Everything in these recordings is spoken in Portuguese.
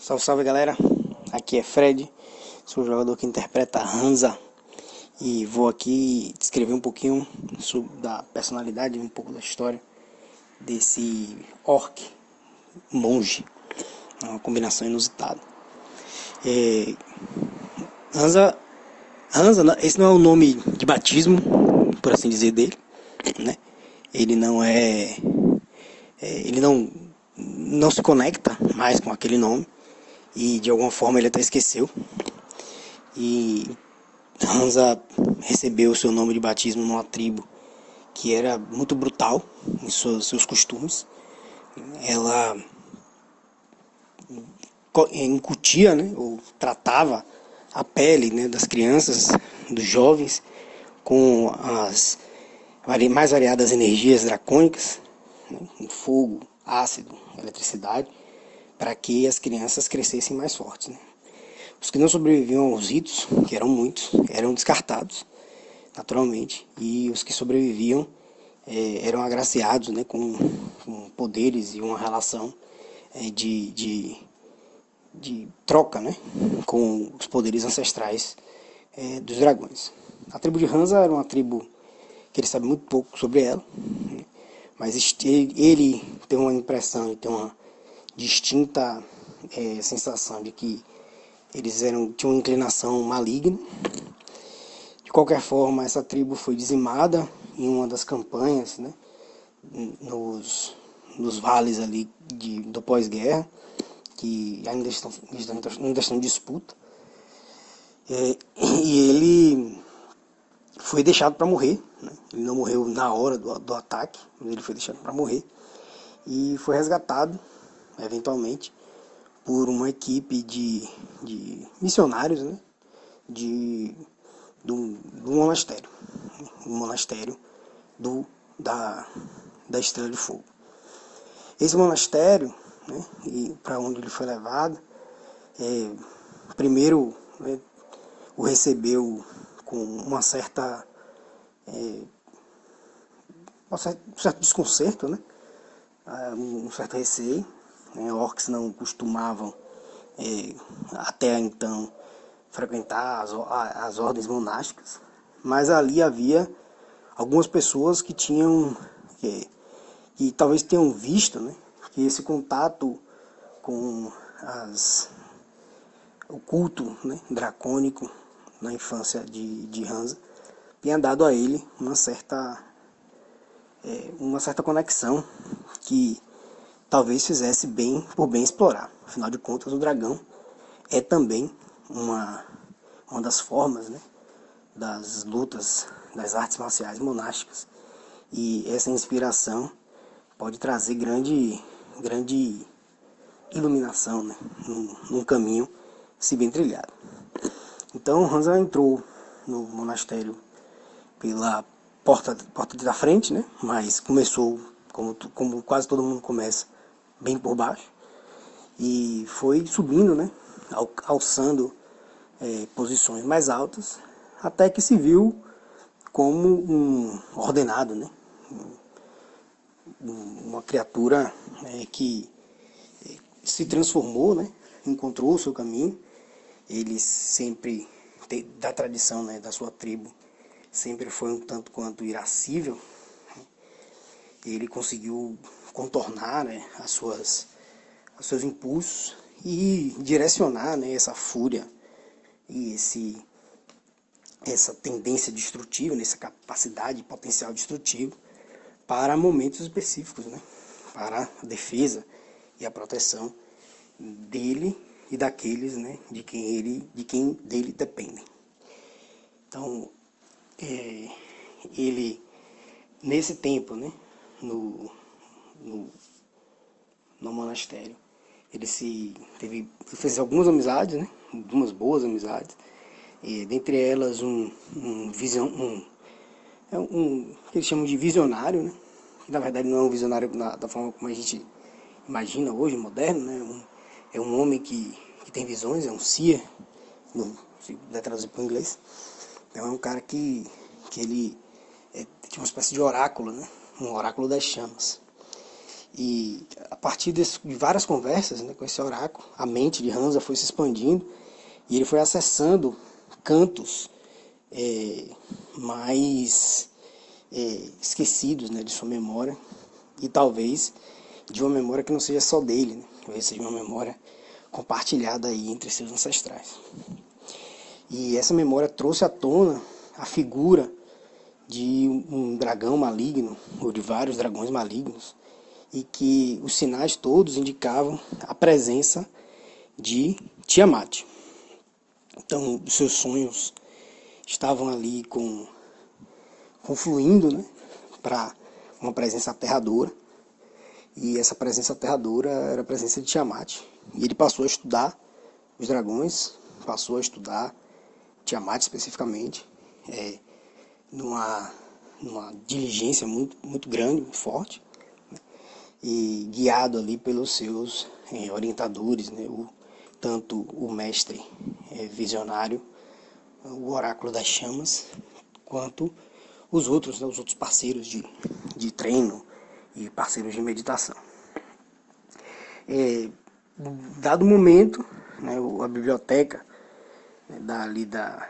Salve, salve galera, aqui é Fred, sou o jogador que interpreta Hansa e vou aqui descrever um pouquinho da personalidade, um pouco da história desse orc monge, uma combinação inusitada. É, Hansa, Hansa, esse não é o nome de batismo, por assim dizer, dele, né? Ele não é, é ele não não se conecta mais com aquele nome e de alguma forma ele até esqueceu. E Hansa recebeu o seu nome de batismo numa tribo que era muito brutal em seus, seus costumes. Ela incutia, né, ou tratava a pele né, das crianças, dos jovens, com as mais variadas energias dracônicas, né, fogo, ácido, eletricidade, para que as crianças crescessem mais fortes. Né? Os que não sobreviviam aos ritos, que eram muitos, eram descartados, naturalmente, e os que sobreviviam é, eram agraciados né, com, com, poderes e uma relação é, de, de, de, troca né, com os poderes ancestrais é, dos dragões. A tribo de Hansa era uma tribo que ele sabe muito pouco sobre ela, né, mas ele, tem uma impressão, tem uma distinta é, sensação de que eles eram, tinham uma inclinação maligna. De qualquer forma, essa tribo foi dizimada em uma das campanhas, né, nos, nos vales ali de, do pós-guerra, que ainda estão, ainda estão em disputa. É, e ele foi deixado para morrer. Né? Ele não morreu na hora do, do ataque, ele foi deixado para morrer. E foi resgatado eventualmente, por uma equipe de, de missionários né, de, do, monastério, o monastério do, da, da Estrela de Fogo. Esse monastério, né, para onde ele foi levado, é, primeiro né, o recebeu com uma certa é, um certo desconcerto, né? Ah, um certo receio, né? Orcs não costumavam é, até então frequentar as, as ordens monásticas, mas ali havia algumas pessoas que tinham que, que talvez tenham visto, né, que esse contato com as, o culto né, dracônico na infância de, de Hansa tinha dado a ele uma certa é, uma certa conexão que talvez fizesse bem por bem explorar. Afinal de contas, o dragão é também uma, uma das formas né, das lutas das artes marciais monásticas. E essa inspiração pode trazer grande, grande iluminação né, num, num caminho se bem trilhado. Então Hansa entrou no monastério pela porta, porta da frente, né, mas começou, como, como quase todo mundo começa, bem por baixo, e foi subindo, né, alçando é, posições mais altas, até que se viu como um ordenado, né, uma criatura é, que é, se transformou, né, encontrou o seu caminho, ele sempre, da tradição né, da sua tribo, sempre foi um tanto quanto irascível, né, ele conseguiu contornar né, as suas, os seus impulsos e direcionar né, essa fúria e esse, essa tendência destrutiva, nessa capacidade potencial destrutivo para momentos específicos, né, para a defesa e a proteção dele e daqueles né, de quem ele, de quem dele dependem. Então, é, ele nesse tempo, né, no, no, no monastério. Ele se teve, fez algumas amizades, né? Algumas boas amizades. E dentre elas um, um visão, um, é um que eles chamam de visionário, né? Que na verdade não é um visionário na, da forma como a gente imagina hoje, moderno, né? Um, é um homem que, que tem visões, é um seer, no, se puder traduzir para o inglês. Então é um cara que, que ele é, tinha uma espécie de oráculo, né? Um oráculo das chamas. E a partir de várias conversas né, com esse oráculo, a mente de Hansa foi se expandindo e ele foi acessando cantos é, mais é, esquecidos né, de sua memória e talvez de uma memória que não seja só dele, né, talvez seja uma memória compartilhada aí entre seus ancestrais. E essa memória trouxe à tona a figura de um dragão maligno, ou de vários dragões malignos, e que os sinais todos indicavam a presença de Tiamat. Então, os seus sonhos estavam ali com, confluindo né, para uma presença aterradora. E essa presença aterradora era a presença de Tiamat. E ele passou a estudar os dragões, passou a estudar Tiamat especificamente, é, numa, numa diligência muito, muito grande, muito forte e guiado ali pelos seus é, orientadores, né, o, tanto o mestre é, visionário, o oráculo das chamas, quanto os outros, né, os outros parceiros de, de treino e parceiros de meditação. É, dado momento, né, a biblioteca né, da,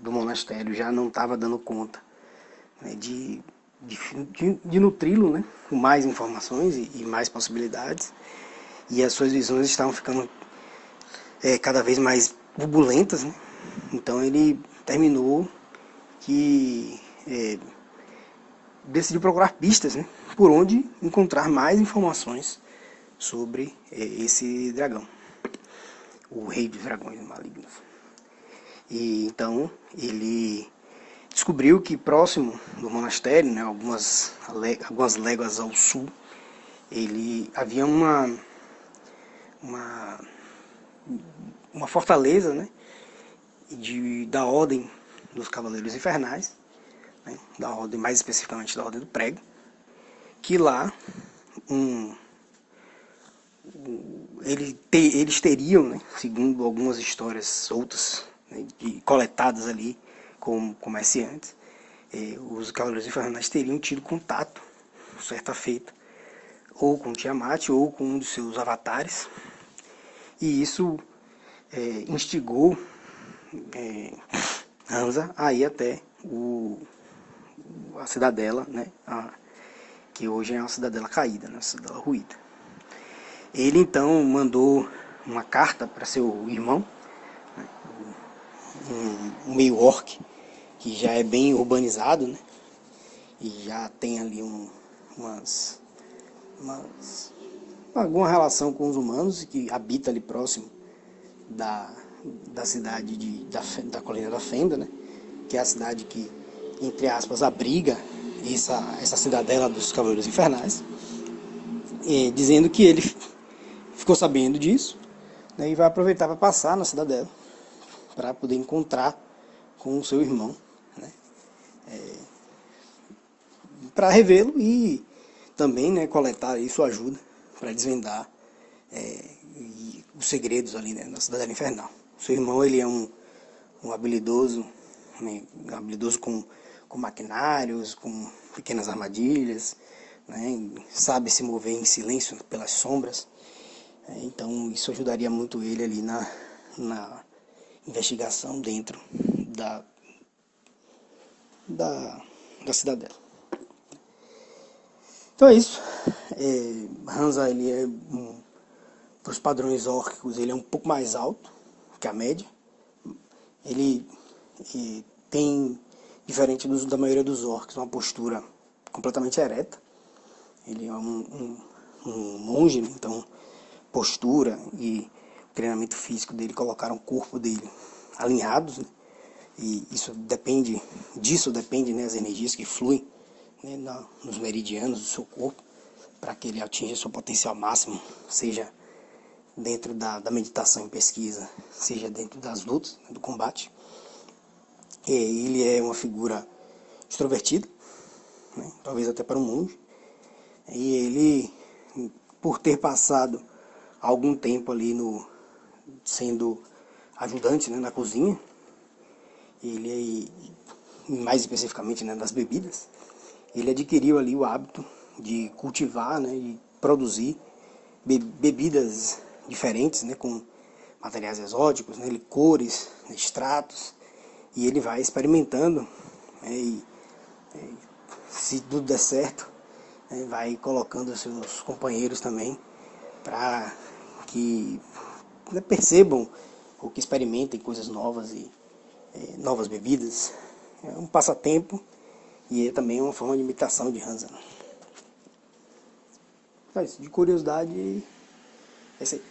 do monastério já não estava dando conta né, de, de, de nutri-lo né, com mais informações e, e, mais possibilidades. E as suas visões estavam ficando é, cada vez mais turbulentas. Né? Então ele terminou que é, decidiu procurar pistas né, por onde encontrar mais informações sobre é, esse dragão, o rei dos dragões malignos. E então ele descobriu que próximo do monastério, né, algumas, algumas léguas ao sul, ele havia uma, uma, uma fortaleza né, de, da ordem dos Cavaleiros Infernais, né, da ordem, mais especificamente da ordem do prego, que lá um, ele te, eles teriam, né, segundo algumas histórias soltas, né, coletadas ali, como comerciantes, eh, os cavaleiros infernais teriam tido contato, certa feita, ou com Tiamat ou com um dos seus avatares, e isso eh, instigou eh, Hansa a ir até o, a cidadela, né, a, que hoje é uma cidadela caída, né, uma cidadela ruída. Ele então mandou uma carta para seu irmão, um, meio orc, que já é bem urbanizado, né? E já tem ali um, umas, umas, alguma relação com os humanos que habita ali próximo da, da cidade de, da, da Colina da Fenda, né? Que é a cidade que, entre aspas, abriga essa, essa cidadela dos Cavaleiros Infernais, e, dizendo que ele ficou sabendo disso né, e vai aproveitar para passar na cidadela para poder encontrar com o seu irmão é, para revê-lo e também né, coletar aí sua ajuda para desvendar é, os segredos ali né, da Cidadela Infernal. Seu irmão ele é um, um habilidoso, né, habilidoso com, com maquinários, com pequenas armadilhas, né, sabe se mover em silêncio pelas sombras. É, então isso ajudaria muito ele ali na, na investigação dentro da da, da cidadela. Então é isso. É, Hansa ele é um, para os padrões órquicos ele é um pouco mais alto que a média. Ele, tem, diferente da maioria dos orcs, uma postura completamente ereta. Ele é um, um, um monge, então postura e treinamento físico dele colocaram o corpo dele alinhados, né? e isso depende, disso depende né, as energias que fluem né, na, nos meridianos do seu corpo para que ele atinja seu potencial máximo, seja dentro da, da meditação e pesquisa, seja dentro das lutas, né, do combate. E ele é uma figura extrovertida, né, talvez até para o mundo. E ele, por ter passado algum tempo ali no sendo ajudante né, na cozinha, ele mais especificamente né, das bebidas, ele adquiriu ali o hábito de cultivar, né, de produzir bebidas diferentes, né, com materiais exóticos, né, licores, extratos, e ele vai experimentando né, e, e, se tudo der certo, né, vai colocando seus companheiros também para que né, percebam ou que experimentem coisas novas e é, novas bebidas. É um passatempo e é também uma forma de imitação de Hansa. Mas, de curiosidade, é isso aí.